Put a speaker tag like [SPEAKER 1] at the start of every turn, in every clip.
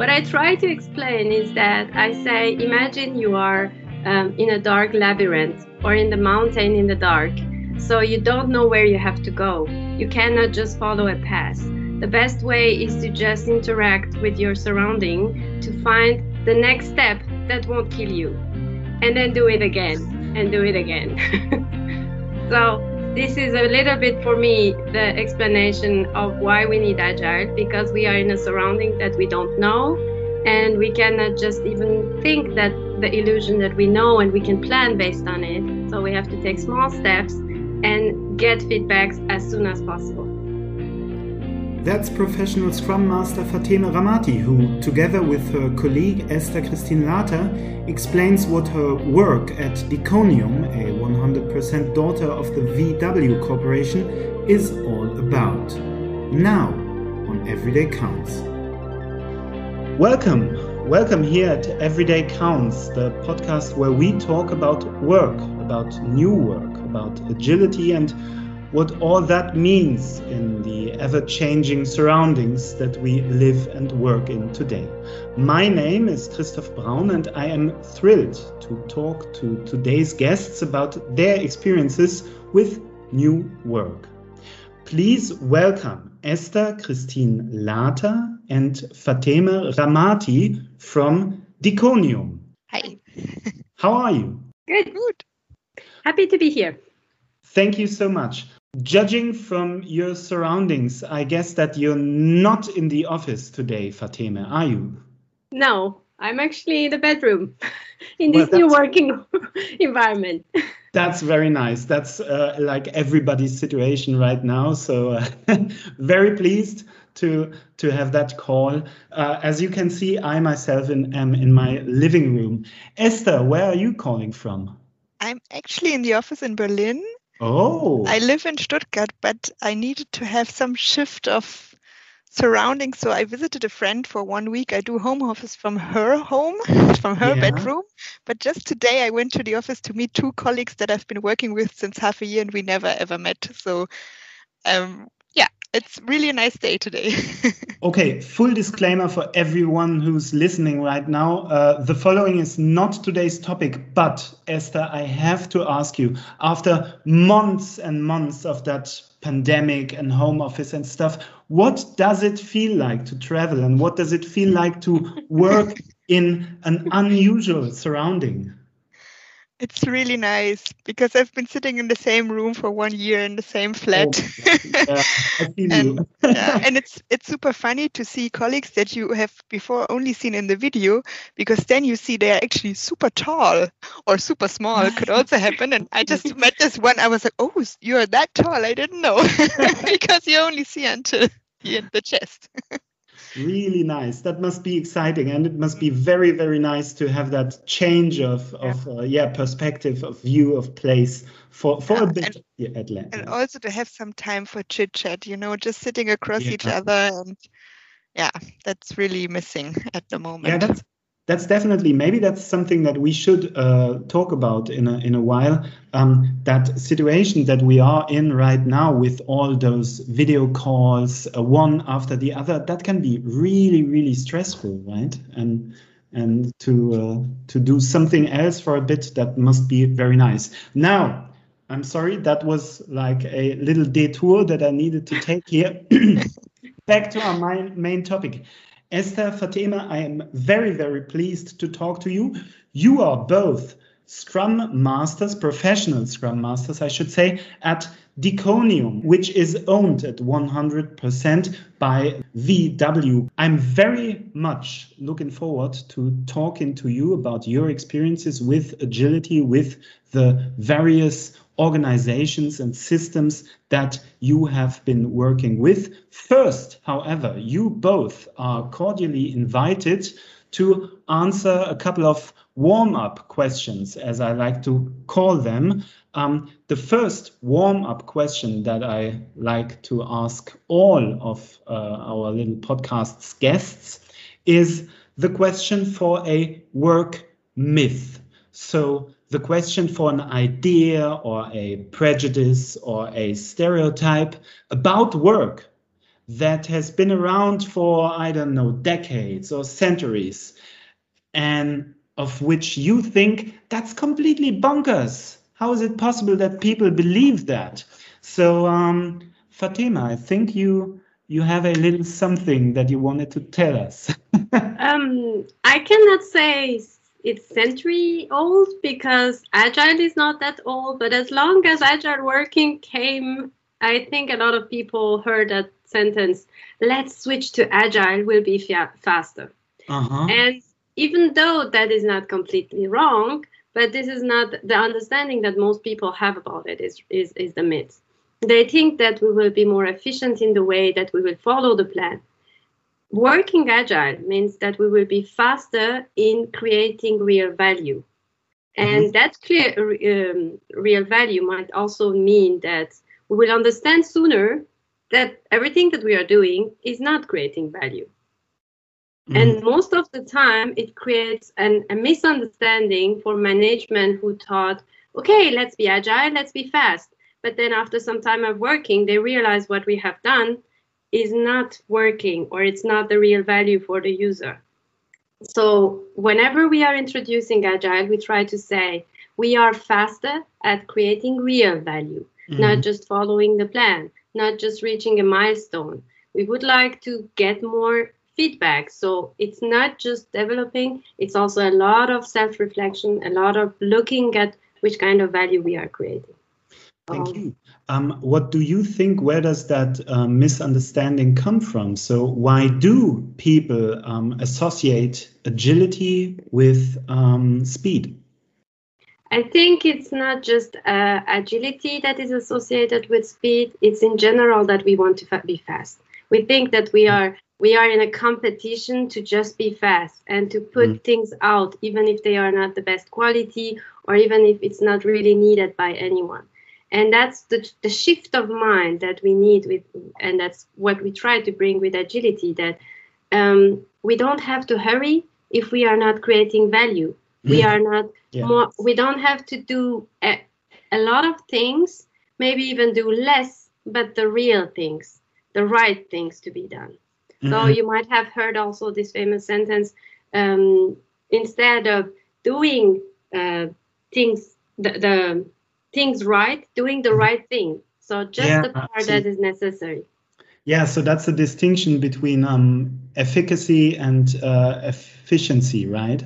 [SPEAKER 1] What I try to explain is that I say, imagine you are um, in a dark labyrinth or in the mountain in the dark. So you don't know where you have to go. You cannot just follow a path. The best way is to just interact with your surrounding to find the next step that won't kill you. And then do it again and do it again. so this is a little bit for me the explanation of why we need agile because we are in a surrounding that we don't know and we cannot just even think that the illusion that we know and we can plan based on it. So we have to take small steps and get feedbacks as soon as possible
[SPEAKER 2] that's professional Scrum Master Fateme Rahmati, who, together with her colleague Esther-Kristin Lather, explains what her work at Diconium, a 100% daughter of the VW Corporation, is all about. Now, on Every Day Counts. Welcome, welcome here at Every Day Counts, the podcast where we talk about work, about new work, about agility and what all that means in the ever changing surroundings that we live and work in today. My name is Christoph Braun, and I am thrilled to talk to today's guests about their experiences with new work. Please welcome Esther Christine Lata and Fateme Rahmati from Diconium.
[SPEAKER 3] Hi.
[SPEAKER 2] How are you?
[SPEAKER 1] Good. Good. Happy to be here.
[SPEAKER 2] Thank you so much. Judging from your surroundings, I guess that you're not in the office today, Fateme, are you?
[SPEAKER 1] No, I'm actually in the bedroom in this well, new working environment.
[SPEAKER 2] That's very nice. That's uh, like everybody's situation right now. So, uh, very pleased to to have that call. Uh, as you can see, I myself in, am in my living room. Esther, where are you calling from?
[SPEAKER 3] I'm actually in the office in Berlin
[SPEAKER 2] Oh.
[SPEAKER 3] I live in Stuttgart, but I needed to have some shift of surroundings. So I visited a friend for one week. I do home office from her home, from her yeah. bedroom. But just today, I went to the office to meet two colleagues that I've been working with since half a year, and we never ever met. So um, it's really a nice day today.
[SPEAKER 2] okay, full disclaimer for everyone who's listening right now. Uh, the following is not today's topic, but Esther, I have to ask you after months and months of that pandemic and home office and stuff, what does it feel like to travel and what does it feel like to work in an unusual surrounding?
[SPEAKER 3] It's really nice because I've been sitting in the same room for one year in the same flat. Oh, yeah, and, yeah, and it's it's super funny to see colleagues that you have before only seen in the video because then you see they're actually super tall or super small. It could also happen. And I just met this one. I was like, oh, you're that tall. I didn't know because you only see until the chest
[SPEAKER 2] really nice that must be exciting and it must be very very nice to have that change of of yeah, uh, yeah perspective of view of place for for yeah, a bit
[SPEAKER 3] and, Atlanta. and also to have some time for chit chat you know just sitting across yeah. each other and yeah that's really missing at the moment
[SPEAKER 2] yeah that's that's definitely maybe that's something that we should uh, talk about in a in a while. Um, that situation that we are in right now with all those video calls, uh, one after the other, that can be really really stressful, right? And and to uh, to do something else for a bit, that must be very nice. Now, I'm sorry, that was like a little detour that I needed to take here. Back to our main, main topic. Esther Fateme, I am very, very pleased to talk to you. You are both Scrum Masters, professional Scrum Masters, I should say, at Diconium, which is owned at 100% by VW. I'm very much looking forward to talking to you about your experiences with agility, with the various organizations and systems that you have been working with. First, however, you both are cordially invited to answer a couple of warm up questions, as I like to call them. Um, the first warm up question that I like to ask all of uh, our little podcast's guests is the question for a work myth. So, the question for an idea or a prejudice or a stereotype about work that has been around for, I don't know, decades or centuries, and of which you think that's completely bonkers. How is it possible that people believe that? So, um, Fatima, I think you you have a little something that you wanted to tell us.
[SPEAKER 1] um, I cannot say it's century old because agile is not that old, but as long as agile working came, I think a lot of people heard that sentence, let's switch to agile, will be fa- faster. Uh-huh. And even though that is not completely wrong, but this is not the understanding that most people have about it is, is, is the myth. They think that we will be more efficient in the way that we will follow the plan. Working agile means that we will be faster in creating real value. And mm-hmm. that clear um, real value might also mean that we will understand sooner that everything that we are doing is not creating value. Mm-hmm. And most of the time, it creates an, a misunderstanding for management who thought, okay, let's be agile, let's be fast. But then after some time of working, they realize what we have done is not working or it's not the real value for the user. So whenever we are introducing agile, we try to say we are faster at creating real value, mm-hmm. not just following the plan, not just reaching a milestone. We would like to get more feedback. So it's not just developing, it's also a lot of self reflection, a lot of looking at which kind of value we are creating.
[SPEAKER 2] Thank um, you. Um, what do you think? Where does that uh, misunderstanding come from? So, why do people um, associate agility with um, speed?
[SPEAKER 1] I think it's not just uh, agility that is associated with speed. It's in general that we want to fa be fast. We think that we are we are in a competition to just be fast and to put mm. things out, even if they are not the best quality or even if it's not really needed by anyone and that's the, the shift of mind that we need with and that's what we try to bring with agility that um, we don't have to hurry if we are not creating value we are not yeah. more we don't have to do a, a lot of things maybe even do less but the real things the right things to be done mm-hmm. so you might have heard also this famous sentence um, instead of doing uh, things the, the things right, doing the mm-hmm. right thing. So just yeah, the part that is necessary.
[SPEAKER 2] Yeah, so that's the distinction between um, efficacy and uh, efficiency, right?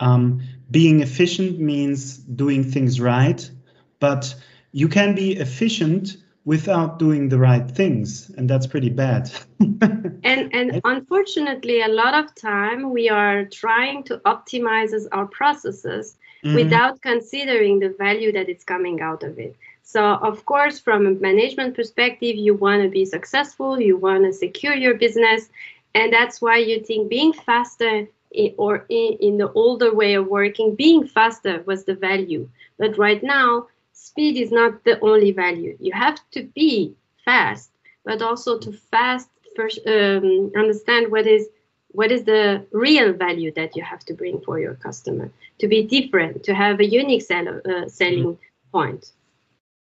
[SPEAKER 2] Um, being efficient means doing things right, but you can be efficient without doing the right things, and that's pretty bad.
[SPEAKER 1] and and unfortunately, a lot of time we are trying to optimize our processes mm-hmm. without considering the value that is coming out of it. So, of course, from a management perspective, you want to be successful, you want to secure your business, and that's why you think being faster in, or in, in the older way of working, being faster was the value. But right now, speed is not the only value. You have to be fast, but also to fast first um, understand what is what is the real value that you have to bring for your customer? To be different to have a unique sell, uh, selling mm-hmm. point.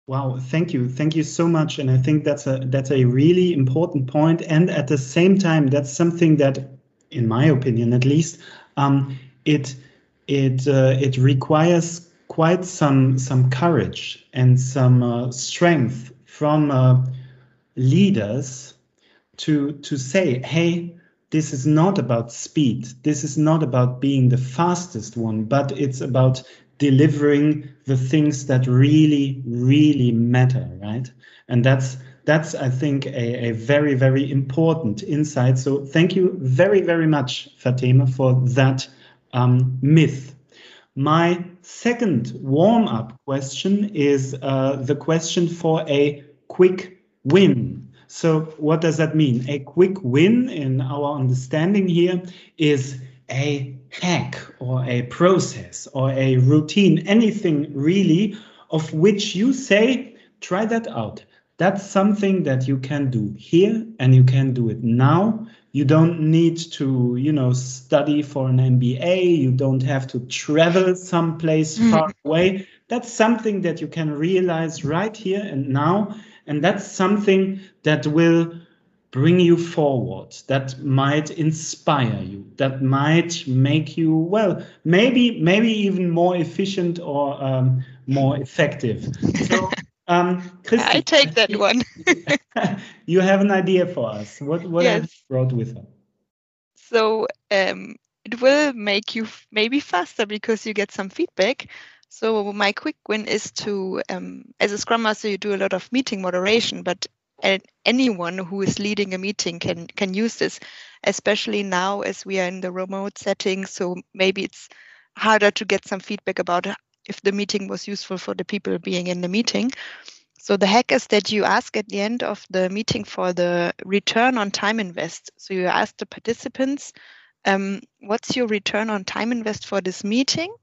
[SPEAKER 2] Wow thank you. Thank you so much and i think that's a that's a really important point and at the same time that's something that in my opinion at least um, it it uh, it requires quite some some courage and some uh, strength from uh, leaders to to say hey this is not about speed. This is not about being the fastest one, but it's about delivering the things that really, really matter, right? And that's that's I think a, a very, very important insight. So thank you very, very much, Fatima, for that um, myth. My second warm-up question is uh, the question for a quick win. So what does that mean? A quick win in our understanding here is a hack or a process or a routine, anything really of which you say, try that out. That's something that you can do here and you can do it now. You don't need to, you know, study for an MBA. You don't have to travel someplace mm. far away. That's something that you can realize right here and now and that's something that will bring you forward, that might inspire you, that might make you well, maybe maybe even more efficient or um, more effective. So,
[SPEAKER 3] um, I take that one.
[SPEAKER 2] you have an idea for us. What what yes. have you brought with her?
[SPEAKER 3] So um, it will make you maybe faster because you get some feedback. So my quick win is to, um, as a Scrum Master, you do a lot of meeting moderation, but anyone who is leading a meeting can can use this, especially now as we are in the remote setting. So maybe it's harder to get some feedback about if the meeting was useful for the people being in the meeting. So the hack is that you ask at the end of the meeting for the return on time invest. So you ask the participants, um, what's your return on time invest for this meeting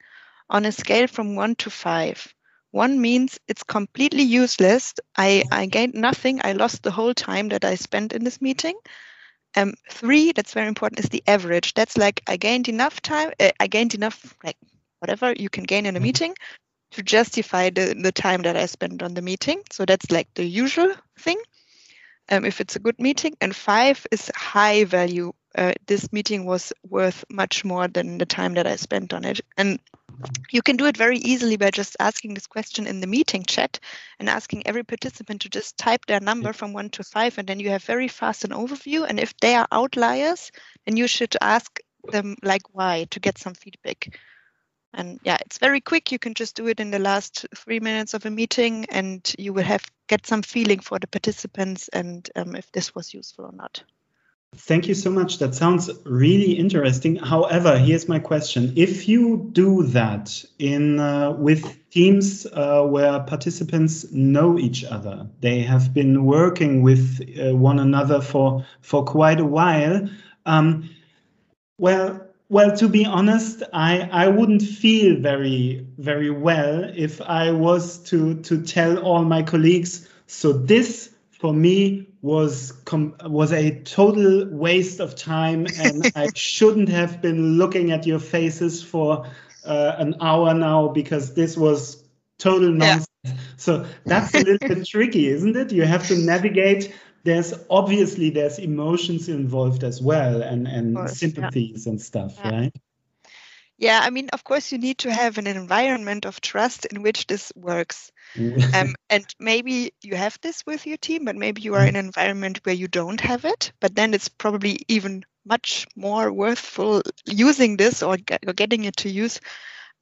[SPEAKER 3] on a scale from one to five? One means it's completely useless. I, I gained nothing. I lost the whole time that I spent in this meeting. Um, three, that's very important, is the average. That's like I gained enough time. Uh, I gained enough, like whatever you can gain in a mm-hmm. meeting to justify the, the time that I spent on the meeting. So that's like the usual thing. Um, if it's a good meeting. And five is high value. Uh, this meeting was worth much more than the time that I spent on it. And you can do it very easily by just asking this question in the meeting chat and asking every participant to just type their number from one to five, and then you have very fast an overview. And if they are outliers, then you should ask them like why to get some feedback. And yeah, it's very quick. You can just do it in the last three minutes of a meeting, and you will have get some feeling for the participants and um, if this was useful or not.
[SPEAKER 2] Thank you so much. That sounds really interesting. However, here's my question: If you do that in uh, with teams uh, where participants know each other, they have been working with uh, one another for for quite a while. Um, well, well, to be honest, I, I wouldn't feel very very well if I was to to tell all my colleagues. So this for me was was a total waste of time, and I shouldn't have been looking at your faces for uh, an hour now because this was total nonsense. Yeah. So that's a little bit tricky, isn't it? You have to navigate. There's obviously there's emotions involved as well, and and course, sympathies yeah. and stuff, yeah. right?
[SPEAKER 3] Yeah, I mean, of course, you need to have an environment of trust in which this works. um, and maybe you have this with your team, but maybe you are in an environment where you don't have it. But then it's probably even much more worthful using this or, get, or getting it to use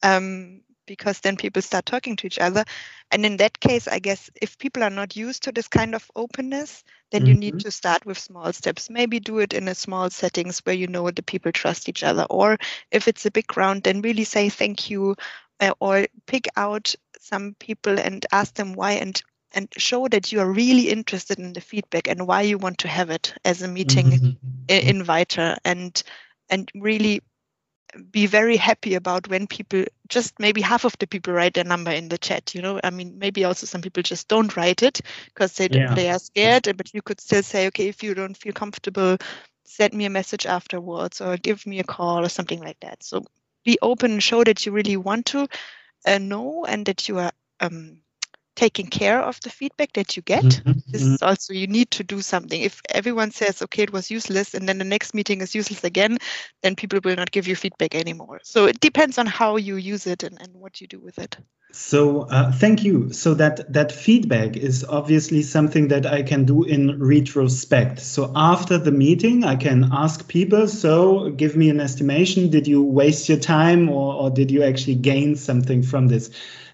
[SPEAKER 3] um, because then people start talking to each other. And in that case, I guess if people are not used to this kind of openness, then mm-hmm. you need mm-hmm. to start with small steps. Maybe do it in a small settings where you know the people trust each other. Or if it's a big round, then really say thank you uh, or pick out some people and ask them why and and show that you are really interested in the feedback and why you want to have it as a meeting mm-hmm. inviter and and really be very happy about when people just maybe half of the people write their number in the chat you know i mean maybe also some people just don't write it because they yeah. they are scared but you could still say okay if you don't feel comfortable send me a message afterwards or give me a call or something like that so be open and show that you really want to uh, know and that you are um, taking care of the feedback that you get. Mm-hmm. This is also you need to do something. If everyone says, okay, it was useless, and then the next meeting is useless again, then people will not give you feedback anymore. So it depends on how you use it and, and what you do with it.
[SPEAKER 2] So uh, thank you. So that that feedback is obviously something that I can do in retrospect. So after the meeting, I can ask people. So give me an estimation. Did you waste your time, or, or did you actually gain something from this?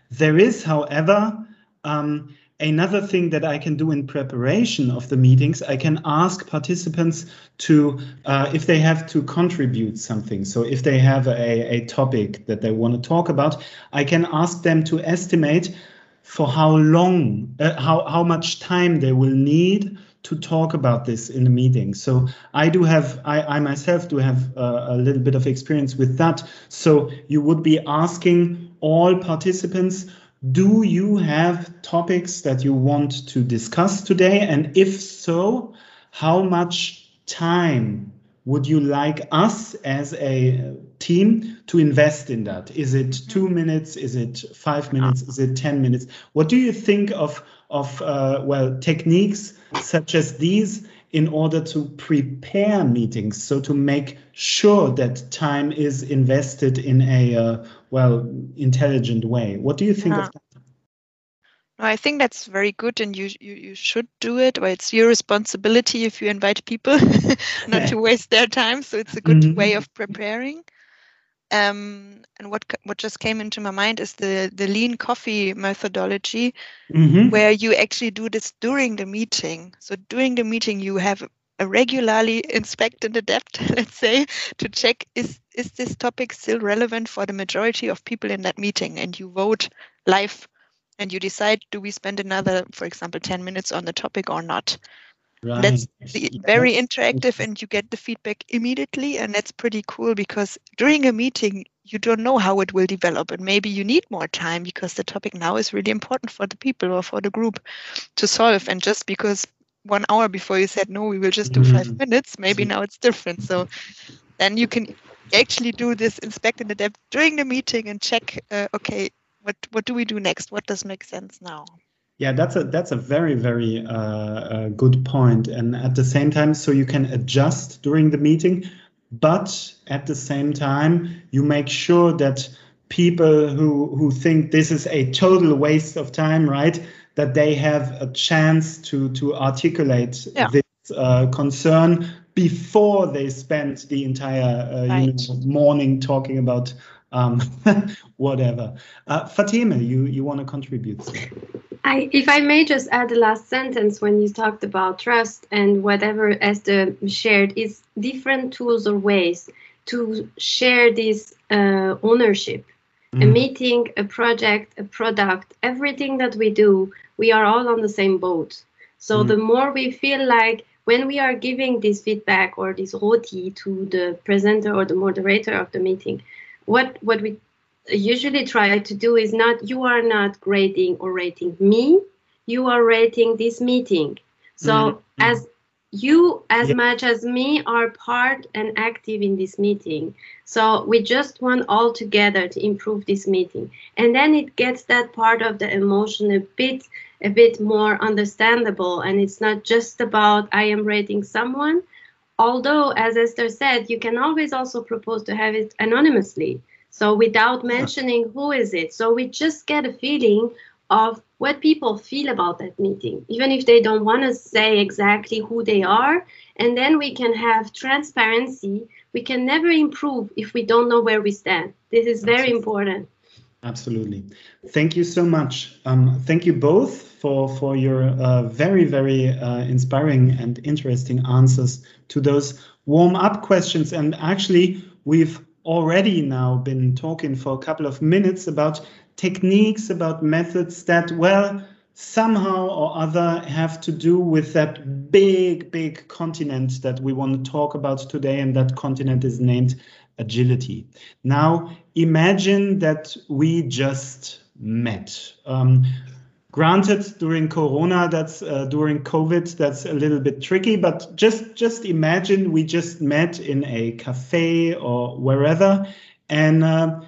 [SPEAKER 2] There is, however, um, another thing that I can do in preparation of the meetings, I can ask participants to, uh, if they have to contribute something. So if they have a, a topic that they want to talk about, I can ask them to estimate for how long, uh, how, how much time they will need to talk about this in the meeting. So I do have, I, I myself do have uh, a little bit of experience with that. So you would be asking all participants do you have topics that you want to discuss today? And if so, how much time would you like us as a team to invest in that? Is it two minutes? Is it five minutes? Is it 10 minutes? What do you think of, of uh, well, techniques such as these in order to prepare meetings, so to make sure that time is invested in a uh, well intelligent way. What do you think yeah. of that?
[SPEAKER 3] No, I think that's very good, and you, you you should do it. Or it's your responsibility if you invite people not to waste their time. So it's a good mm -hmm. way of preparing. Um, and what what just came into my mind is the the lean coffee methodology, mm-hmm. where you actually do this during the meeting. So during the meeting, you have a regularly inspect and adapt, let's say, to check is is this topic still relevant for the majority of people in that meeting, and you vote live, and you decide do we spend another, for example, ten minutes on the topic or not. Right. That's the, very interactive and you get the feedback immediately. And that's pretty cool because during a meeting, you don't know how it will develop. And maybe you need more time because the topic now is really important for the people or for the group to solve. And just because one hour before you said, no, we will just do mm-hmm. five minutes, maybe now it's different. So then you can actually do this inspect and adapt during the meeting and check, uh, okay, what, what do we do next? What does make sense now?
[SPEAKER 2] Yeah, that's a that's a very very uh, uh, good point, and at the same time, so you can adjust during the meeting, but at the same time, you make sure that people who who think this is a total waste of time, right, that they have a chance to to articulate yeah. this uh, concern before they spend the entire uh, right. you know, morning talking about um, whatever. Uh, Fatima, you you want to contribute?
[SPEAKER 1] I, if I may just add the last sentence when you talked about trust and whatever Esther shared is different tools or ways to share this uh, ownership. Mm. A meeting, a project, a product, everything that we do, we are all on the same boat. So mm. the more we feel like when we are giving this feedback or this ROTI to the presenter or the moderator of the meeting, what what we usually try to do is not you are not grading or rating me you are rating this meeting so mm-hmm. as you as yeah. much as me are part and active in this meeting so we just want all together to improve this meeting and then it gets that part of the emotion a bit a bit more understandable and it's not just about i am rating someone although as esther said you can always also propose to have it anonymously so without mentioning who is it, so we just get a feeling of what people feel about that meeting, even if they don't want to say exactly who they are. And then we can have transparency. We can never improve if we don't know where we stand. This is very Absolutely. important.
[SPEAKER 2] Absolutely. Thank you so much. Um, thank you both for, for your uh, very, very uh, inspiring and interesting answers to those warm up questions. And actually, we've already now been talking for a couple of minutes about techniques, about methods that, well, somehow or other have to do with that big, big continent that we want to talk about today. And that continent is named agility. Now, imagine that we just met. Um, Granted, during Corona, that's uh, during COVID, that's a little bit tricky. But just just imagine we just met in a cafe or wherever, and uh,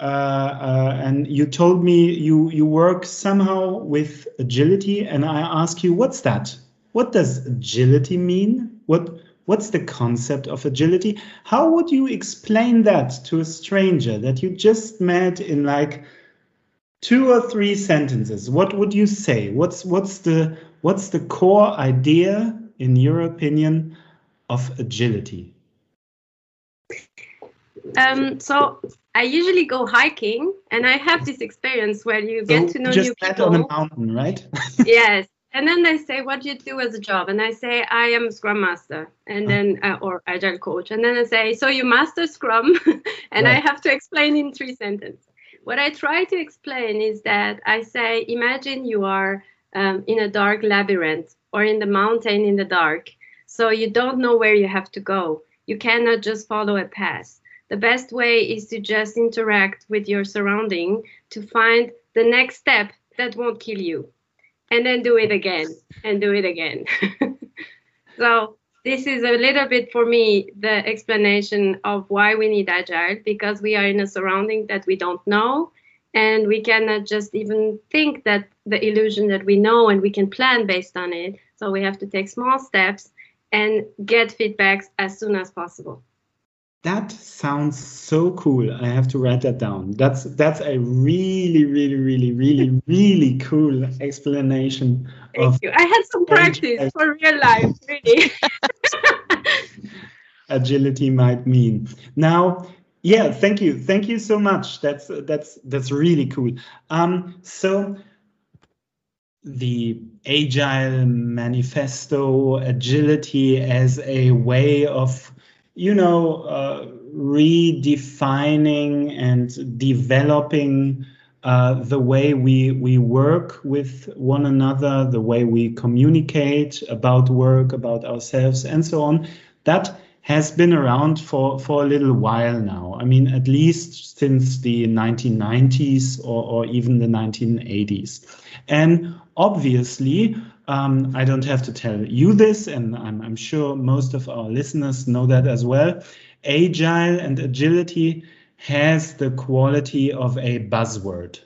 [SPEAKER 2] uh, uh, and you told me you you work somehow with agility, and I ask you, what's that? What does agility mean? What What's the concept of agility? How would you explain that to a stranger that you just met in like two or three sentences what would you say what's what's the what's the core idea in your opinion of agility
[SPEAKER 1] um, so I usually go hiking, and I have this experience where you get to know
[SPEAKER 2] just
[SPEAKER 1] new
[SPEAKER 2] people. on a mountain, right?
[SPEAKER 1] yes, and then they say, "What do you do as a job?" And I say, "I am a Scrum Master," and then uh, or Agile Coach, and then I say, "So you master Scrum?" and right. I have to explain in three sentences. What I try to explain is that I say, imagine you are um, in a dark labyrinth or in the mountain in the dark. So you don't know where you have to go. You cannot just follow a path. The best way is to just interact with your surrounding to find the next step that won't kill you. And then do it again and do it again. so this is a little bit for me the explanation of why we need agile because we are in a surrounding that we don't know and we cannot just even think that the illusion that we know and we can plan based on it so we have to take small steps and get feedbacks as soon as possible.
[SPEAKER 2] That sounds so cool. I have to write that down. That's that's a really, really, really, really, really cool explanation.
[SPEAKER 1] Thank you. I had some practice for real life, really.
[SPEAKER 2] agility might mean. Now, yeah, thank you, thank you so much. That's that's that's really cool. Um, so the agile manifesto agility as a way of you know, uh, redefining and developing uh, the way we we work with one another, the way we communicate about work, about ourselves, and so on. That has been around for for a little while now. I mean, at least since the 1990s or, or even the 1980s, and obviously um, I don't have to tell you this, and I'm, I'm sure most of our listeners know that as well. Agile and agility has the quality of a buzzword.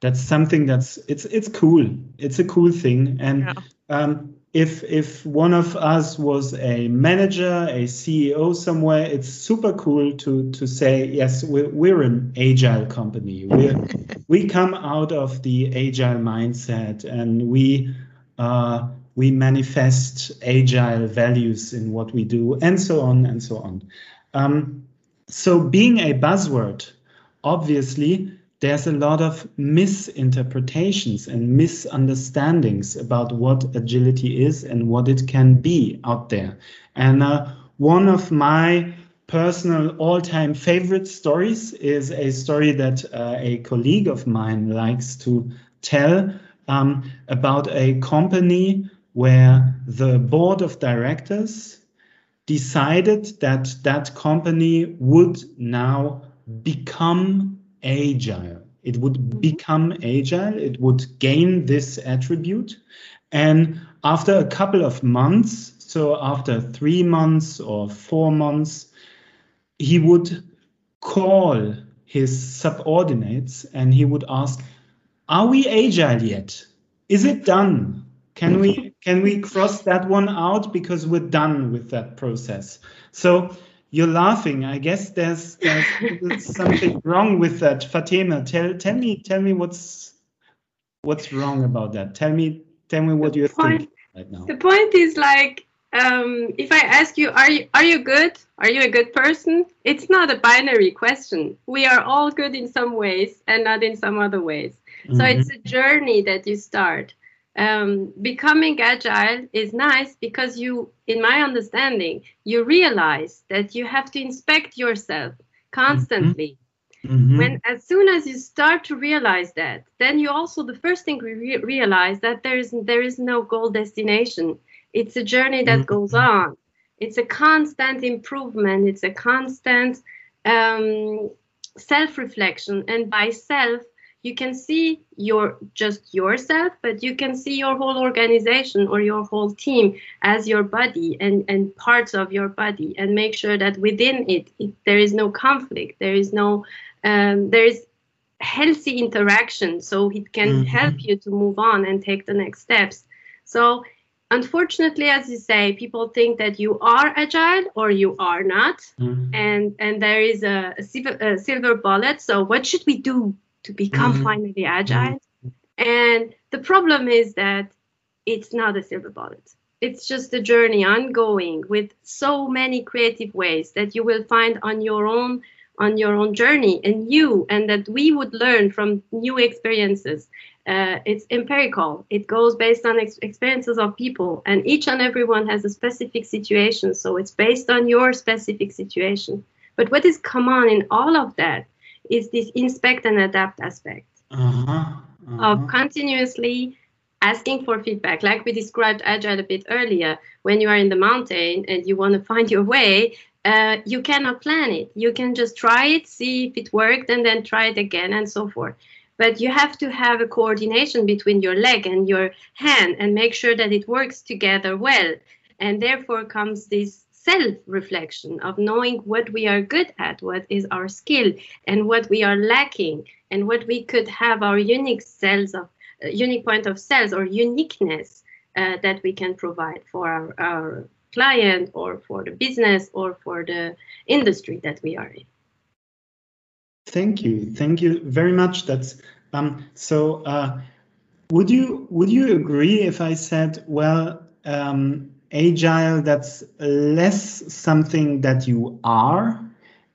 [SPEAKER 2] That's something that's it's it's cool. It's a cool thing, and yeah. um, if if one of us was a manager, a CEO somewhere, it's super cool to to say yes, we're, we're an agile company. We we come out of the agile mindset, and we uh, we manifest agile values in what we do, and so on and so on. Um, so, being a buzzword, obviously, there's a lot of misinterpretations and misunderstandings about what agility is and what it can be out there. And uh, one of my personal all-time favorite stories is a story that uh, a colleague of mine likes to tell um, about a company where the board of directors decided that that company would now become agile. It would mm-hmm. become agile, it would gain this attribute. And after a couple of months, so after three months or four months, he would call his subordinates and he would ask, are we agile yet? Is it done? Can we can we cross that one out because we're done with that process? So you're laughing. I guess there's, there's something wrong with that. Fatima, tell tell me tell me what's what's wrong about that. Tell me tell me what you think right now.
[SPEAKER 1] The point is like um, if I ask you, are you are you good? Are you a good person? It's not a binary question. We are all good in some ways and not in some other ways. Mm-hmm. So it's a journey that you start. Um, becoming agile is nice because you, in my understanding, you realize that you have to inspect yourself constantly. Mm-hmm. mm-hmm. When as soon as you start to realize that, then you also the first thing we re- realize that there is there is no goal destination. It's a journey that mm-hmm. goes on. It's a constant improvement. It's a constant um, self reflection, and by self you can see your just yourself but you can see your whole organization or your whole team as your body and and parts of your body and make sure that within it, it there is no conflict there is no um, there is healthy interaction so it can mm-hmm. help you to move on and take the next steps so unfortunately as you say people think that you are agile or you are not mm-hmm. and and there is a, a, silver, a silver bullet so what should we do to become mm-hmm. finally agile. Mm-hmm. And the problem is that it's not a silver bullet. It's just a journey ongoing with so many creative ways that you will find on your own on your own journey and you and that we would learn from new experiences uh, it's empirical it goes based on ex- experiences of people and each and everyone has a specific situation so it's based on your specific situation but what is common in all of that is this inspect and adapt aspect. Uh-huh, uh-huh. of continuously asking for feedback like we described agile a bit earlier when you are in the mountain and you want to find your way uh, you cannot plan it. You can just try it see if it worked and then try it again and so forth. But you have to have a coordination between your leg and your hand and make sure that it works together well. And therefore comes this self reflection of knowing what we are good at, what is our skill, and what we are lacking, and what we could have our unique cells of uh, unique point of cells or uniqueness uh, that we can provide for our, our client or for the business or for the industry that we are in.
[SPEAKER 2] Thank you, thank you very much. That's um, so. Uh, would you would you agree if I said, well, um, agile that's less something that you are,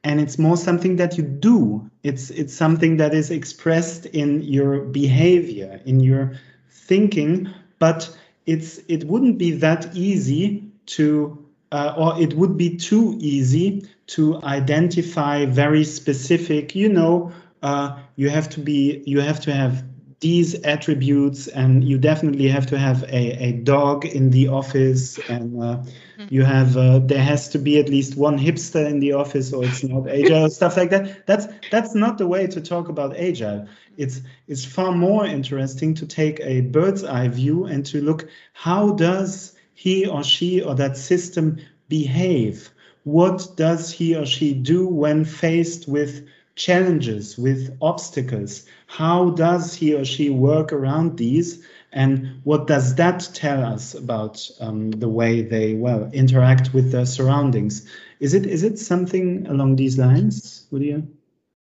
[SPEAKER 2] and it's more something that you do. It's it's something that is expressed in your behavior, in your thinking, but it's it wouldn't be that easy to uh, or it would be too easy to identify very specific you know uh, you have to be you have to have these attributes and you definitely have to have a, a dog in the office and uh, mm-hmm. you have uh, there has to be at least one hipster in the office or it's not agile stuff like that. That's that's not the way to talk about agile. It's it's far more interesting to take a bird's eye view and to look how does he or she or that system behave? What does he or she do when faced with challenges, with obstacles. How does he or she work around these? And what does that tell us about um, the way they well interact with their surroundings? Is it is it something along these lines, Would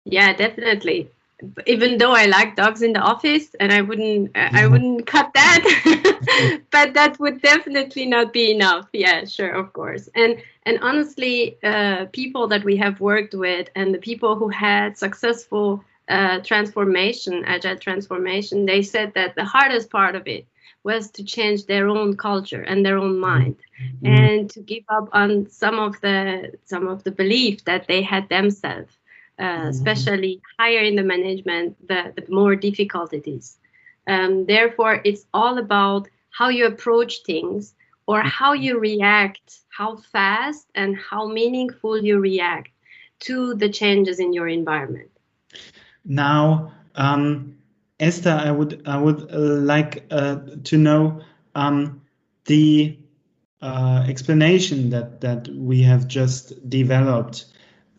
[SPEAKER 1] Yeah, definitely even though I like dogs in the office and I wouldn't uh, I wouldn't cut that but that would definitely not be enough. Yeah sure of course. And and honestly uh, people that we have worked with and the people who had successful uh, transformation agile transformation they said that the hardest part of it was to change their own culture and their own mind mm-hmm. and to give up on some of the some of the belief that they had themselves uh, mm-hmm. especially higher in the management, the, the more difficult it is. Um, therefore, it's all about how you approach things or mm-hmm. how you react, how fast and how meaningful you react to the changes in your environment.
[SPEAKER 2] Now, um, Esther, I would I would uh, like uh, to know um, the uh, explanation that that we have just developed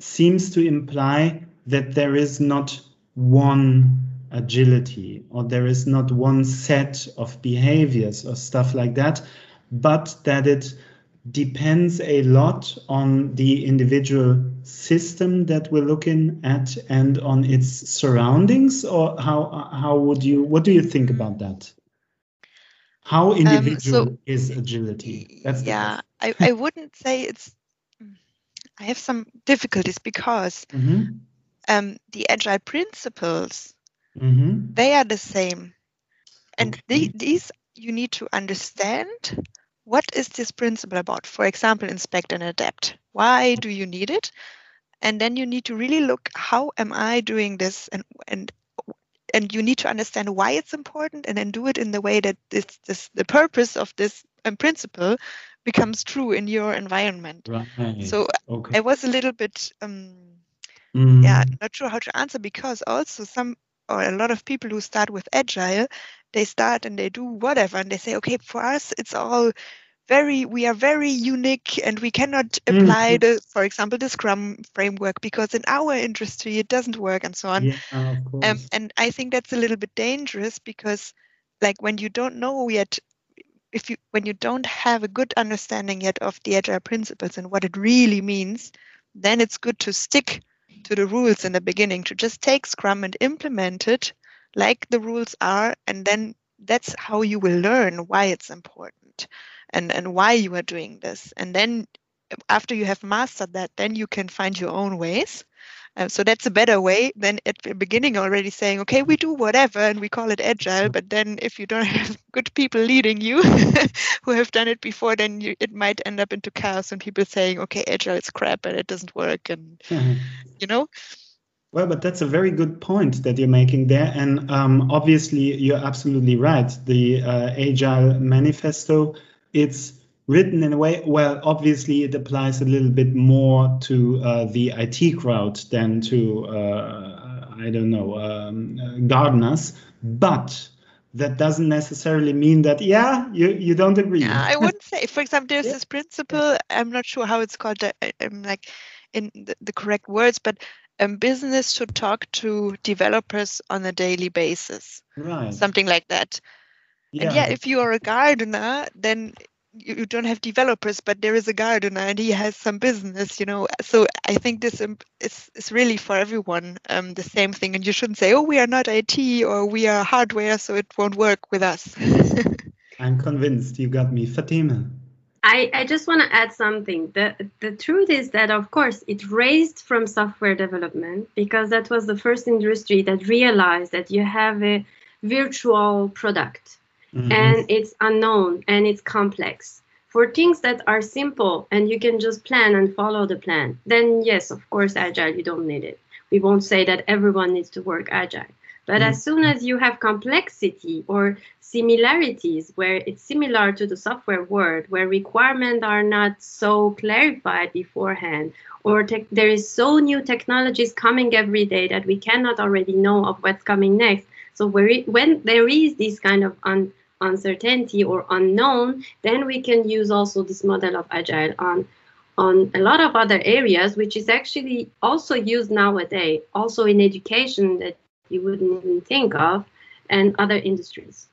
[SPEAKER 2] seems to imply that there is not one agility or there is not one set of behaviors or stuff like that, but that it depends a lot on the individual system that we're looking at and on its surroundings or how how would you what do you think about that? How individual um, so, is agility?
[SPEAKER 3] That's yeah I, I wouldn't say it's I have some difficulties because mm-hmm. um, the agile principles mm-hmm. they are the same, and okay. the, these you need to understand what is this principle about. For example, inspect and adapt. Why do you need it? And then you need to really look how am I doing this and and and you need to understand why it's important and then do it in the way that this, this the purpose of this um, principle becomes true in your environment. Right. So okay. I was a little bit, um, mm. yeah, not sure how to answer because also some or a lot of people who start with agile, they start and they do whatever and they say, okay, for us it's all very we are very unique and we cannot apply mm. the for example the scrum framework because in our industry it doesn't work and so on yeah, um, and i think that's a little bit dangerous because like when you don't know yet if you when you don't have a good understanding yet of the agile principles and what it really means then it's good to stick to the rules in the beginning to just take scrum and implement it like the rules are and then that's how you will learn why it's important and and why you are doing this. And then after you have mastered that then you can find your own ways um, so that's a better way than at the beginning already saying, okay, we do whatever and we call it agile. But then if you don't have good people leading you who have done it before, then you, it might end up into chaos and people saying, okay, agile is crap and it doesn't work. And, mm-hmm. you know?
[SPEAKER 2] Well, but that's a very good point that you're making there. And um, obviously, you're absolutely right. The uh, Agile Manifesto, it's written in a way well obviously it applies a little bit more to uh, the it crowd than to uh, i don't know um, gardeners but that doesn't necessarily mean that yeah you, you don't agree
[SPEAKER 3] yeah, i wouldn't say for example there's yeah. this principle i'm not sure how it's called uh, i'm like in the, the correct words but um, business should talk to developers on a daily basis
[SPEAKER 2] right
[SPEAKER 3] something like that yeah. and yeah if you are a gardener then you, you don't have developers, but there is a gardener and he has some business, you know. So I think this is, is really for everyone um, the same thing. And you shouldn't say, oh, we are not IT or we are hardware, so it won't work with us.
[SPEAKER 2] I'm convinced you got me. Fatima.
[SPEAKER 1] I, I just want to add something. The, the truth is that, of course, it raised from software development because that was the first industry that realized that you have a virtual product mm-hmm. and it's unknown and it's complex. For things that are simple and you can just plan and follow the plan, then yes, of course, agile, you don't need it. We won't say that everyone needs to work agile. But as soon as you have complexity or similarities where it's similar to the software world, where requirements are not so clarified beforehand, or te- there is so new technologies coming every day that we cannot already know of what's coming next. So where when there is this kind of un- uncertainty or unknown, then we can use also this model of agile on on a lot of other areas, which is actually also used nowadays, also in education that you wouldn't even think of, and other industries.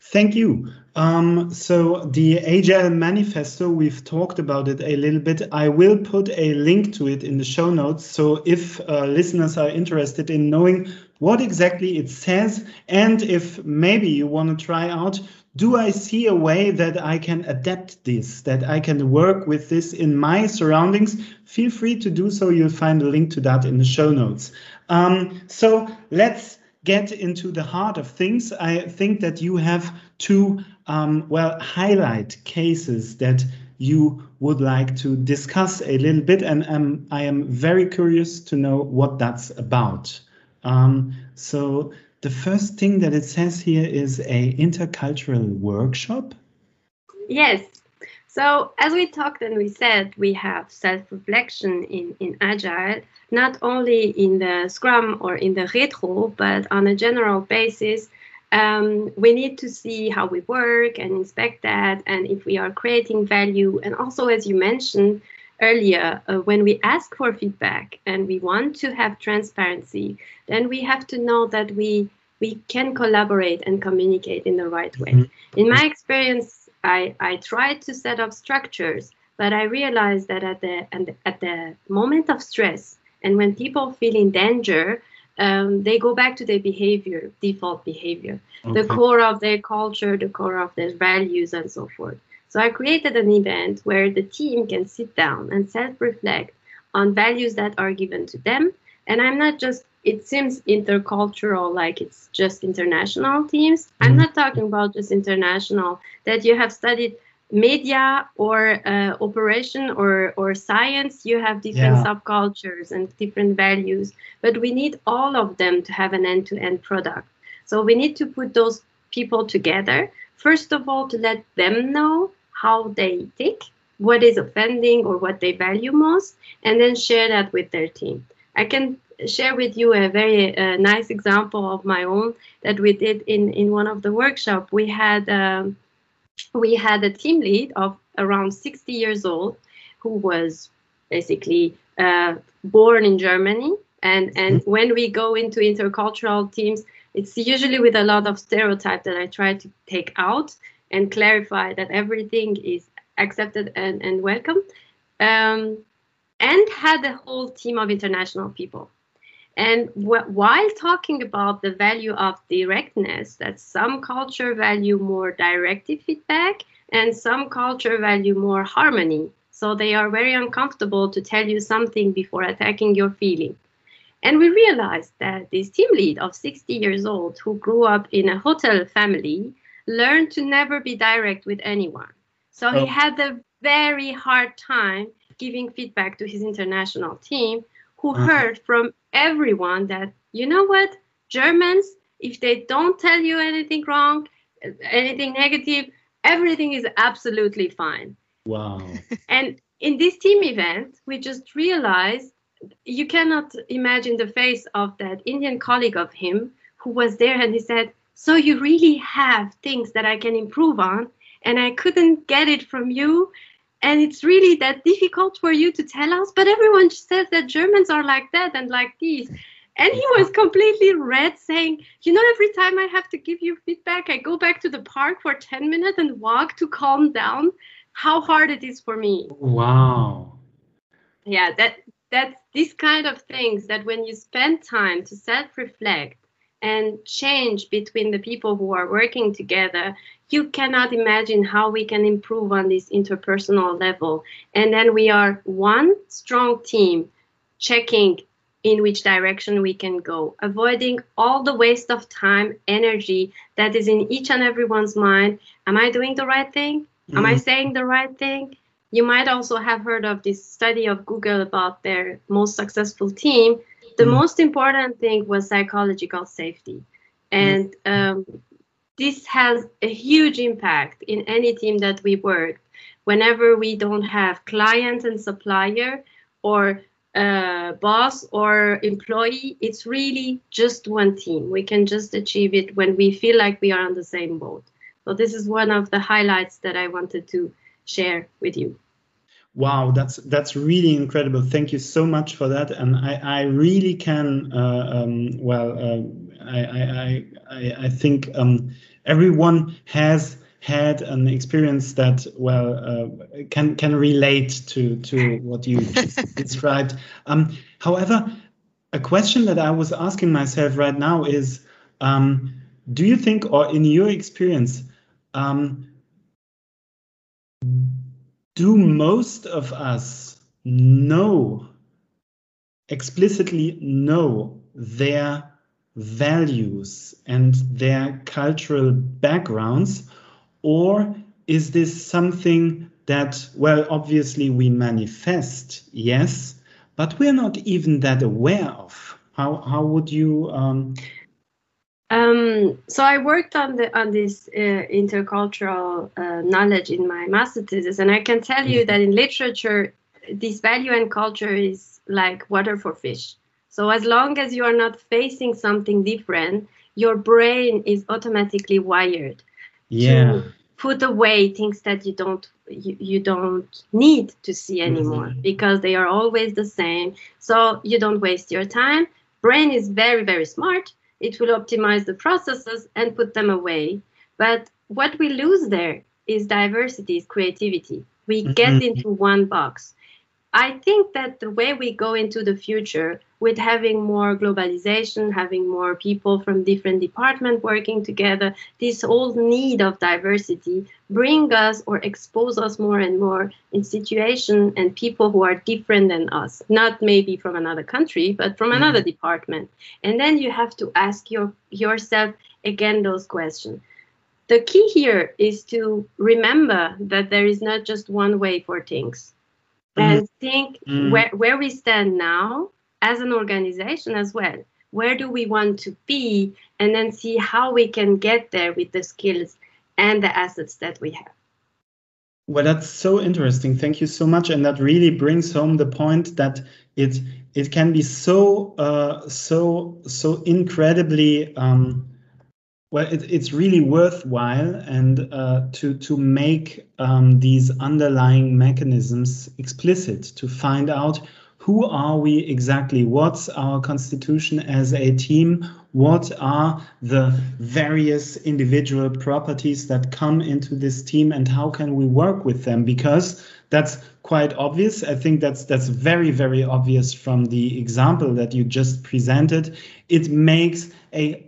[SPEAKER 2] Thank you. Um, so the Agile Manifesto, we've talked about it a little bit. I will put a link to it in the show notes. So if uh, listeners are interested in knowing what exactly it says, and if maybe you want to try out, do I see a way that I can adapt this, that I can work with this in my surroundings? Feel free to do so. You'll find a link to that in the show notes. Um, so let's get into the heart of things. I think that you have two, um, well, highlight cases that you would like to discuss a little bit, and um, I am very curious to know what that's about. Um, so the first thing that it says here is a intercultural workshop.
[SPEAKER 1] Yes. So as we talked and we said, we have self-reflection in, in Agile, not only in the Scrum or in the Retro, but on a general basis. Um, we need to see how we work and inspect that, and if we are creating value. And also, as you mentioned, earlier, uh, when we ask for feedback and we want to have transparency, then we have to know that we we can collaborate and communicate in the right way. Mm-hmm. In my experience, I, I tried to set up structures, but I realized that at the, and at the moment of stress and when people feel in danger, um, they go back to their behavior, default behavior, okay. the core of their culture, the core of their values, and so forth. So I created an event where the team can sit down and self reflect on values that are given to them. And I'm not just, it seems intercultural, like it's just international teams. I'm mm-hmm. not talking about just international, that you have studied media or uh, operation or, or science, you have different yeah. subcultures and different values. But we need all of them to have an end to end product. So we need to put those people together. First of all, to let them know how they think, what is offending or what they value most, and then share that with their team. I can share with you a very uh, nice example of my own that we did in, in one of the workshop. We had um, we had a team lead of around 60 years old who was basically uh, born in Germany. And, and mm-hmm. when we go into intercultural teams, it's usually with a lot of stereotype that I try to take out and clarify that everything is accepted and, and welcome. Um, and had a whole team of international people. And wh- while talking about the value of directness, that some culture value more directive feedback and some culture value more harmony. So they are very uncomfortable to tell you something before attacking your feeling. And we realized that this team lead of 60 years old who grew up in a hotel family learned to never be direct with anyone. So oh. he had a very hard time giving feedback to his international team, who uh-huh. heard from everyone that, you know what, Germans, if they don't tell you anything wrong, anything negative, everything is absolutely fine.
[SPEAKER 2] Wow.
[SPEAKER 1] and in this team event, we just realized you cannot imagine the face of that Indian colleague of him who was there and he said, so you really have things that I can improve on, and I couldn't get it from you. And it's really that difficult for you to tell us, but everyone says that Germans are like that and like these. And he was completely red, saying, You know, every time I have to give you feedback, I go back to the park for 10 minutes and walk to calm down. How hard it is for me.
[SPEAKER 2] Wow.
[SPEAKER 1] Yeah, that that's these kind of things that when you spend time to self-reflect and change between the people who are working together, you cannot imagine how we can improve on this interpersonal level. And then we are one strong team checking in which direction we can go, avoiding all the waste of time, energy that is in each and everyone's mind. Am I doing the right thing? Mm-hmm. Am I mm-hmm. saying the right thing? You might also have heard of this study of Google about their most successful team. The mm-hmm. most important thing was psychological safety. And um, this has a huge impact in any team that we work. Whenever we don't have client and supplier or uh, boss or employee, it's really just one team. We can just achieve it when we feel like we are on the same boat. So this is one of the highlights that I wanted to share with you.
[SPEAKER 2] Wow, that's that's really incredible. Thank you so much for that, and I, I really can uh, um, well uh, I, I I I think um, everyone has had an experience that well uh, can can relate to to what you just described. Um, however, a question that I was asking myself right now is, um, do you think, or in your experience, um, do most of us know explicitly know their values and their cultural backgrounds or is this something that, well, obviously we manifest, yes, but we're not even that aware of? How, how would you? Um...
[SPEAKER 1] Um, so I worked on the on this uh, intercultural uh, knowledge in my master thesis, and I can tell you mm-hmm. that in literature, this value and culture is like water for fish. So as long as you are not facing something different, your brain is automatically wired
[SPEAKER 2] yeah. to
[SPEAKER 1] put away things that you don't you, you don't need to see anymore mm-hmm. because they are always the same so you don't waste your time brain is very very smart it will optimize the processes and put them away. But what we lose there is diversity is creativity. We mm-hmm. get into one box. I think that the way we go into the future with having more globalization, having more people from different departments working together, this whole need of diversity bring us or expose us more and more in situation and people who are different than us, not maybe from another country, but from mm-hmm. another department. And then you have to ask your, yourself again those questions. The key here is to remember that there is not just one way for things and mm-hmm. think mm-hmm. where, where we stand now as an organization as well where do we want to be and then see how we can get there with the skills and the assets that we have.
[SPEAKER 2] Well that's so interesting. Thank you so much. And that really brings home the point that it it can be so uh, so so incredibly um, well, it, it's really worthwhile and uh, to to make um, these underlying mechanisms explicit to find out who are we exactly, what's our constitution as a team, what are the various individual properties that come into this team, and how can we work with them? Because that's quite obvious. I think that's that's very very obvious from the example that you just presented. It makes a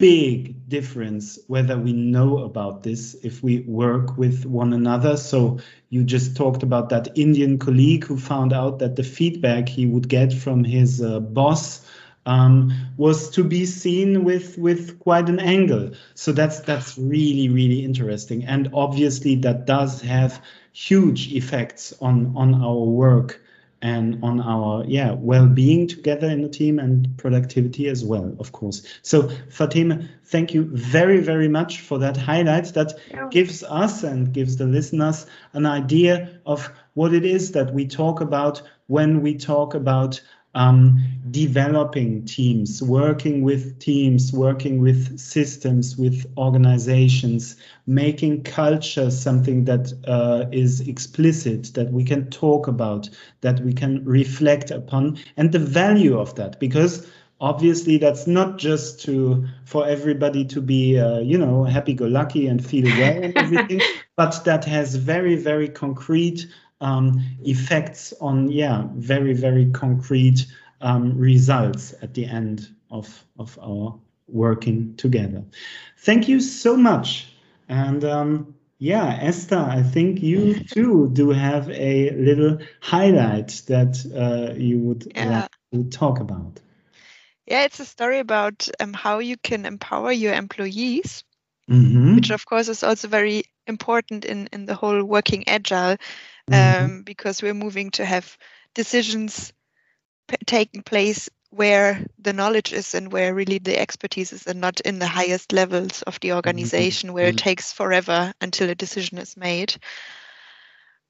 [SPEAKER 2] big difference whether we know about this if we work with one another. So you just talked about that Indian colleague who found out that the feedback he would get from his uh, boss um, was to be seen with with quite an angle. So that's that's really really interesting, and obviously that does have huge effects on on our work and on our yeah well-being together in the team and productivity as well of course. So Fateme thank you very very much for that highlight that gives us and gives the listeners an idea of what it is that we talk about when we talk about um, developing teams, working with teams, working with systems, with organizations, making culture something that uh, is explicit, that we can talk about, that we can reflect upon, and the value of that. Because obviously that's not just to for everybody to be uh, you know happy-go-lucky and feel well and everything but that has very very concrete um, effects on yeah very very concrete um, results at the end of of our working together thank you so much and um, yeah, Esther, I think you too do have a little highlight that uh, you would yeah. like to talk about.
[SPEAKER 3] Yeah, it's a story about um, how you can empower your employees, mm-hmm. which of course is also very important in, in the whole working agile, mm-hmm. um, mm-hmm. because we're moving to have decisions p- taking place where the knowledge is and where really the expertise is and not in the highest levels of the mm-hmm. organization mm-hmm. where it takes forever until a decision is made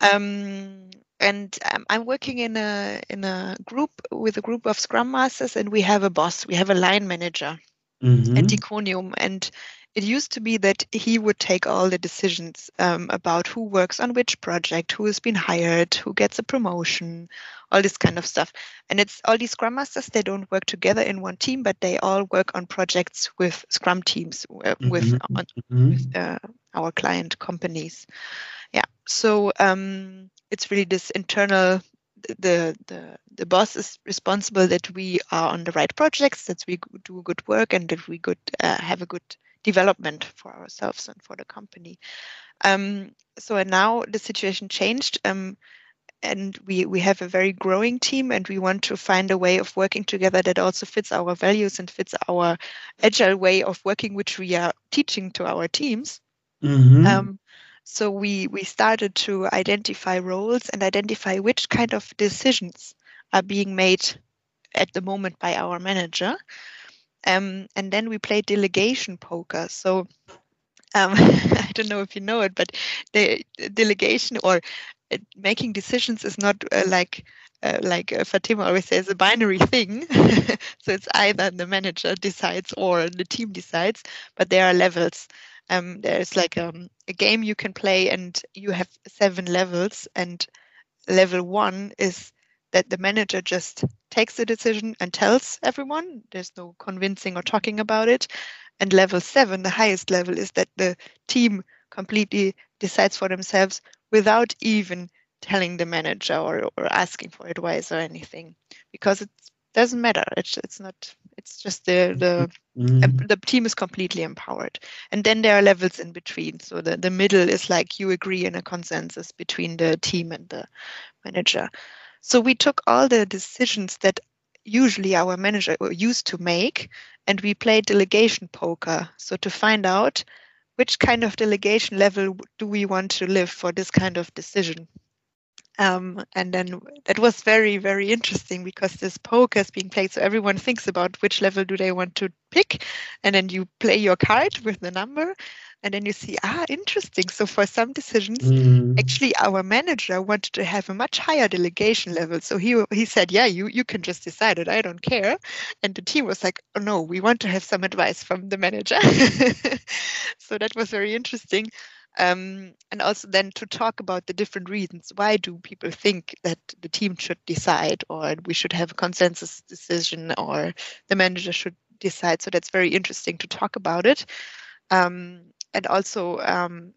[SPEAKER 3] um, and um, i'm working in a in a group with a group of scrum masters and we have a boss we have a line manager mm-hmm. at Diconium and it used to be that he would take all the decisions um, about who works on which project, who has been hired, who gets a promotion, all this kind of stuff. And it's all these Scrum Masters, they don't work together in one team, but they all work on projects with Scrum teams, uh, with, mm-hmm. on, mm-hmm. with uh, our client companies. Yeah, so um, it's really this internal the the the boss is responsible that we are on the right projects, that we do good work, and that we could uh, have a good development for ourselves and for the company. Um, so now the situation changed. Um, and we, we have a very growing team and we want to find a way of working together that also fits our values and fits our agile way of working which we are teaching to our teams mm-hmm. um, so we we started to identify roles and identify which kind of decisions are being made at the moment by our manager um, and then we play delegation poker. So um, I don't know if you know it, but the delegation or uh, making decisions is not uh, like uh, like uh, Fateme always says, a binary thing. so it's either the manager decides or the team decides, but there are levels. Um, there's like um, a game you can play, and you have seven levels, and level one is that the manager just takes the decision and tells everyone. There's no convincing or talking about it. And level seven, the highest level, is that the team completely decides for themselves without even telling the manager or, or asking for advice or anything because it doesn't matter it's it's not it's just the the mm-hmm. the team is completely empowered and then there are levels in between so the the middle is like you agree in a consensus between the team and the manager so we took all the decisions that usually our manager used to make and we played delegation poker. So to find out which kind of delegation level do we want to live for this kind of decision. Um, and then that was very, very interesting because this poker is being played. So everyone thinks about which level do they want to pick. And then you play your card with the number and then you see ah interesting so for some decisions mm. actually our manager wanted to have a much higher delegation level so he he said yeah you you can just decide it i don't care and the team was like oh no we want to have some advice from the manager so that was very interesting um, and also then to talk about the different reasons why do people think that the team should decide or we should have a consensus decision or the manager should decide? So that's very interesting to talk about it. Um, and also um,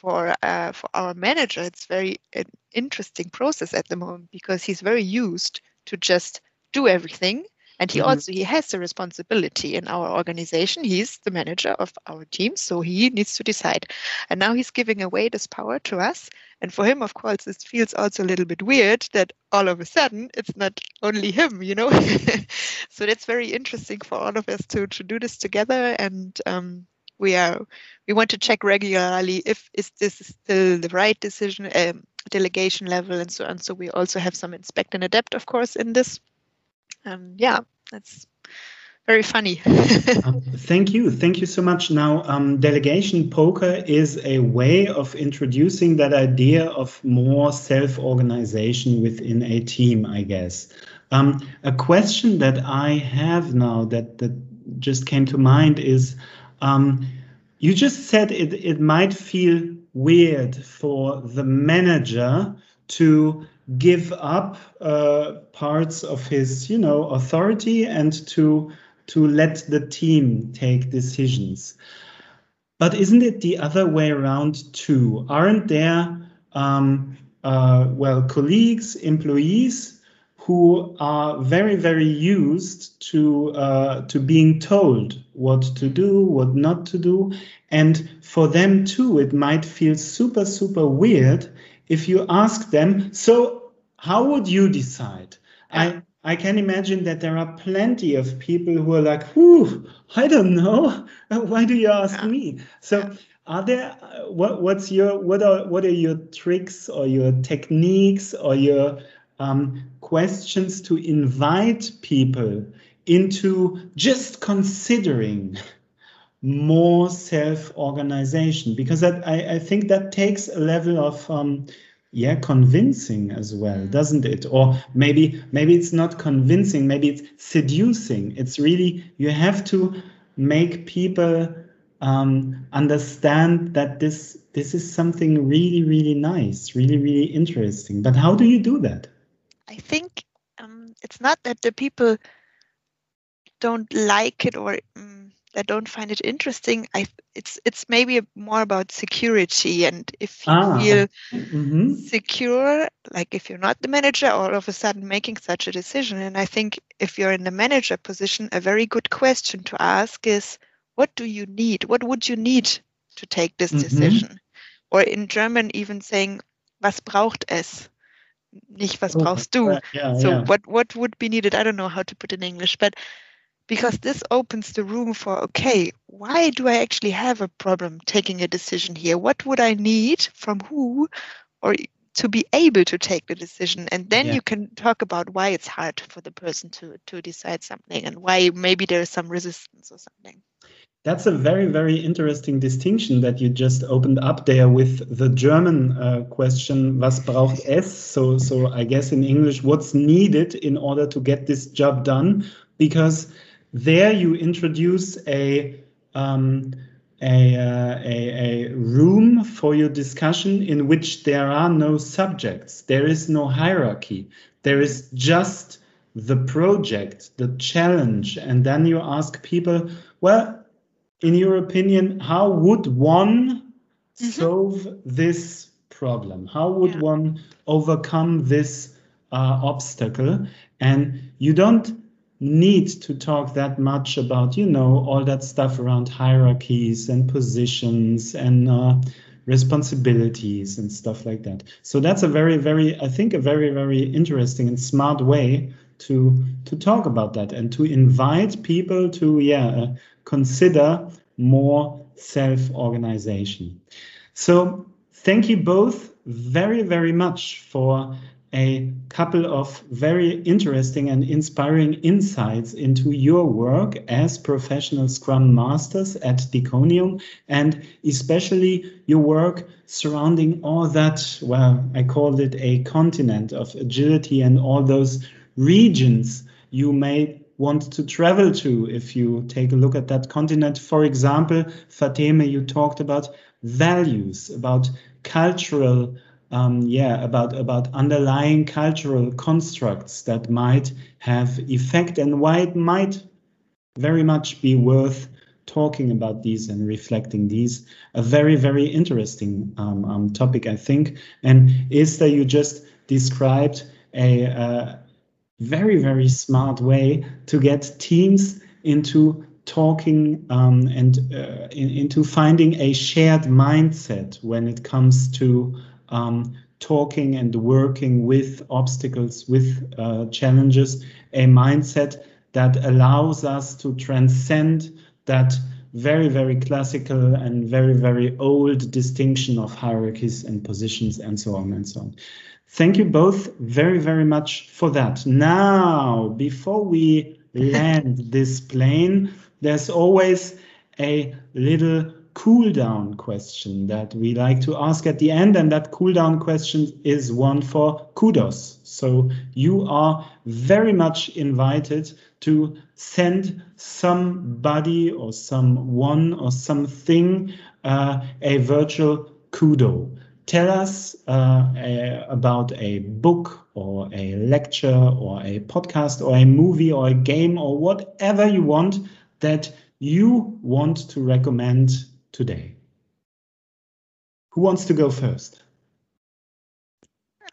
[SPEAKER 3] for uh, for our manager, it's very an interesting process at the moment because he's very used to just do everything, and he mm-hmm. also he has the responsibility in our organization. He's the manager of our team, so he needs to decide. And now he's giving away this power to us. And for him, of course, it feels also a little bit weird that all of a sudden it's not only him, you know. so that's very interesting for all of us to to do this together and. Um, we are we want to check regularly if is this still the right decision um, delegation level and so on so we also have some inspect and adapt of course in this um, yeah that's very funny.
[SPEAKER 2] Um, thank you. Thank you so much. Now um, delegation poker is a way of introducing that idea of more self-organization within a team i guess. Um, a question that i have now that that just came to mind is um, you just said it, it might feel weird for the manager to give up uh, parts of his, you know, authority and to to let the team take decisions. But isn't it the other way around too? Aren't there, um, uh, well, colleagues, employees who are very, very used to uh, to being told what to do, what not to do, and for them too, it might feel super, super weird if you ask them. So, how would you decide? I I can imagine that there are plenty of people who are like, "Whew, I don't know. Why do you ask me?" So, are there what what's your what are what are your tricks or your techniques or your um, questions to invite people into just considering more self-organization because that, I, I think that takes a level of um, yeah convincing as well doesn't it? Or maybe maybe it's not convincing maybe it's seducing. It's really you have to make people um, understand that this this is something really really nice really really interesting. But how do you do that?
[SPEAKER 3] I think um, it's not that the people don't like it or um, that don't find it interesting. I it's it's maybe more about security and if you ah. feel mm-hmm. secure, like if you're not the manager, all of a sudden making such a decision. And I think if you're in the manager position, a very good question to ask is, what do you need? What would you need to take this mm-hmm. decision? Or in German, even saying, was braucht es? nicht was oh, brauchst du. Yeah, so yeah. what what would be needed? I don't know how to put in English, but because this opens the room for okay, why do I actually have a problem taking a decision here? What would I need from who or to be able to take the decision and then yeah. you can talk about why it's hard for the person to to decide something and why maybe there is some resistance or something
[SPEAKER 2] that's a very, very interesting distinction that you just opened up there with the German uh, question, was braucht es? So, so I guess in English, what's needed in order to get this job done? Because there you introduce a, um, a, uh, a, a room for your discussion in which there are no subjects, there is no hierarchy, there is just the project, the challenge. And then you ask people, well, in your opinion, how would one mm-hmm. solve this problem? How would yeah. one overcome this uh, obstacle? And you don't need to talk that much about, you know, all that stuff around hierarchies and positions and uh, responsibilities and stuff like that. So that's a very, very, I think, a very, very interesting and smart way to to talk about that and to invite people to, yeah, uh, consider more self-organization. So thank you both very, very much for a couple of very interesting and inspiring insights into your work as professional Scrum Masters at Diconium, and especially your work surrounding all that, well, I called it a continent of agility and all those regions you may want to travel to if you take a look at that continent. For example, Fateme, you talked about values, about cultural, um, yeah, about, about underlying cultural constructs that might have effect and why it might very much be worth talking about these and reflecting these. A very, very interesting um, um, topic, I think. And Esther, you just described a, uh, very, very smart way to get teams into talking um, and uh, in, into finding a shared mindset when it comes to um, talking and working with obstacles, with uh, challenges, a mindset that allows us to transcend that very, very classical and very, very old distinction of hierarchies and positions and so on and so on. Thank you both very, very much for that. Now, before we land this plane, there's always a little cool down question that we like to ask at the end. And that cool down question is one for kudos. So you are very much invited to send somebody or someone or something uh, a virtual kudo tell us uh, a, about a book or a lecture or a podcast or a movie or a game or whatever you want that you want to recommend today. Who wants to go first?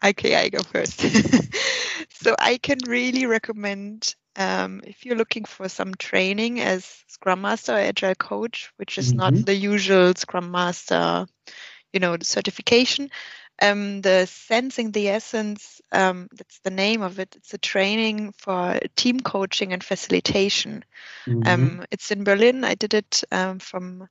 [SPEAKER 3] Okay, I go first. so I can really recommend um, if you're looking for some training as Scrum Master or Agile Coach, which is mm-hmm. not the usual Scrum Master, you know, certification. Um, the Sensing the Essence, um, that's the name of it. It's a training for team coaching and facilitation. Mm-hmm. Um, it's in Berlin. I did it um, from,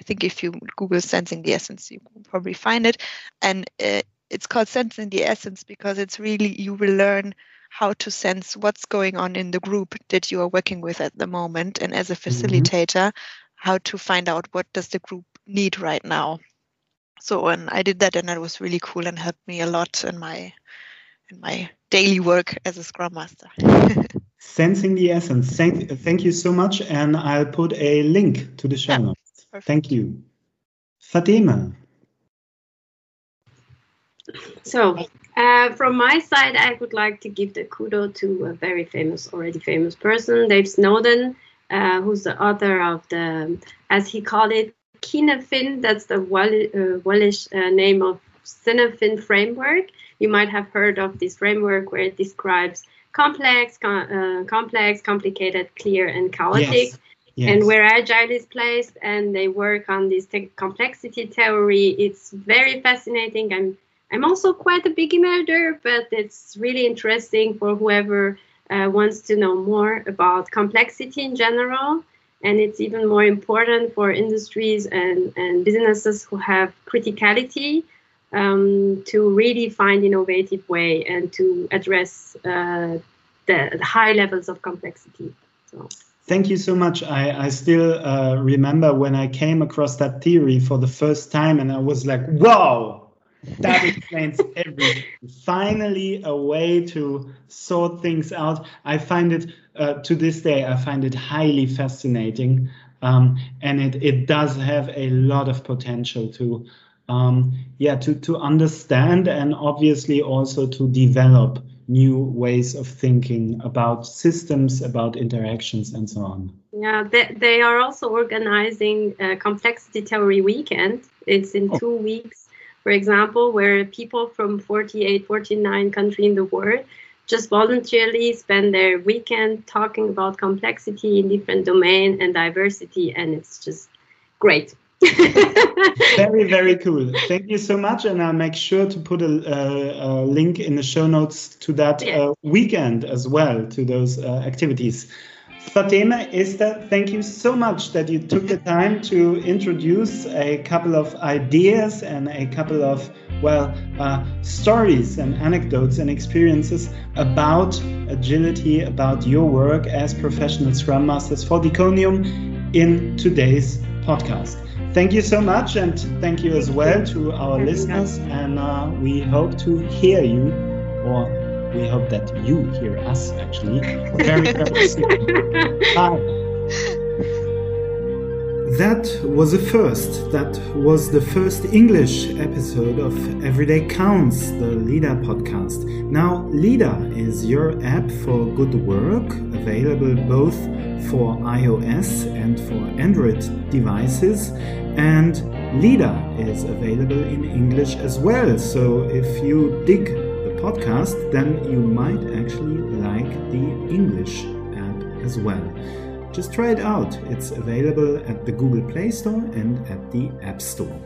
[SPEAKER 3] I think if you Google Sensing the Essence, you will probably find it. And uh, it's called Sensing the Essence because it's really, you will learn how to sense what's going on in the group that you are working with at the moment and as a mm-hmm. facilitator mm-hmm. how to find out what does the group need right now so and i did that and that was really cool and helped me a lot in my in my daily work as a scrum master
[SPEAKER 2] sensing the essence thank, thank you so much and i'll put a link to the show yeah, notes thank you Fateme
[SPEAKER 1] so uh, from my side, I would like to give the kudo to a very famous, already famous person, Dave Snowden, uh, who's the author of the, as he called it, Cynefin. That's the uh, Welsh uh, name of Cynefin framework. You might have heard of this framework where it describes complex, com- uh, complex, complicated, clear, and chaotic. Yes. Yes. and where agile is placed and they work on this complexity theory it's very fascinating i'm I'm also quite a beginner there, but it's really interesting for whoever uh, wants to know more about complexity in general. And it's even more important for industries and, and businesses who have criticality um, to really find innovative way and to address uh, the, the, high levels of complexity. So.
[SPEAKER 2] Thank you so much. I, I still uh, remember when I came across that theory for the first time, and I was like, wow, that explains everything. Finally, a way to sort things out. I find it uh, to this day. I find it highly fascinating, um, and it it does have a lot of potential to, um, yeah, to to understand and obviously also to develop new ways of thinking about systems, about interactions, and so on.
[SPEAKER 1] Yeah, they, they are also organizing a complexity theory weekend. It's in oh. two weeks for example, where people from 48, 49 countries in the world just voluntarily spend their weekend talking about complexity in different domain and diversity, and it's just great.
[SPEAKER 2] very very cool thank you so much and i'll make sure to put a, a, a link in the show notes to that yeah. uh, weekend as well to those uh, activities Fateme, Esther, thank you so much that you took the time to introduce a couple of ideas and a couple of, well, uh, stories and anecdotes and experiences about agility, about your work as professional Scrum Masters for Diconium in today's podcast. Thank you so much, and thank you as well to our listeners. And uh, we hope to hear you or we hope that you hear us actually very, very soon. Bye. That was a first. That was the first English episode of Every Day Counts, the LIDA podcast. Now, LIDA is your app for good work, available both for iOS and for Android devices. And LIDA is available in English as well. So if you dig the podcast, then you might actually like the English app as well. Just try it out. It's available at the Google Play Store and at the App Store.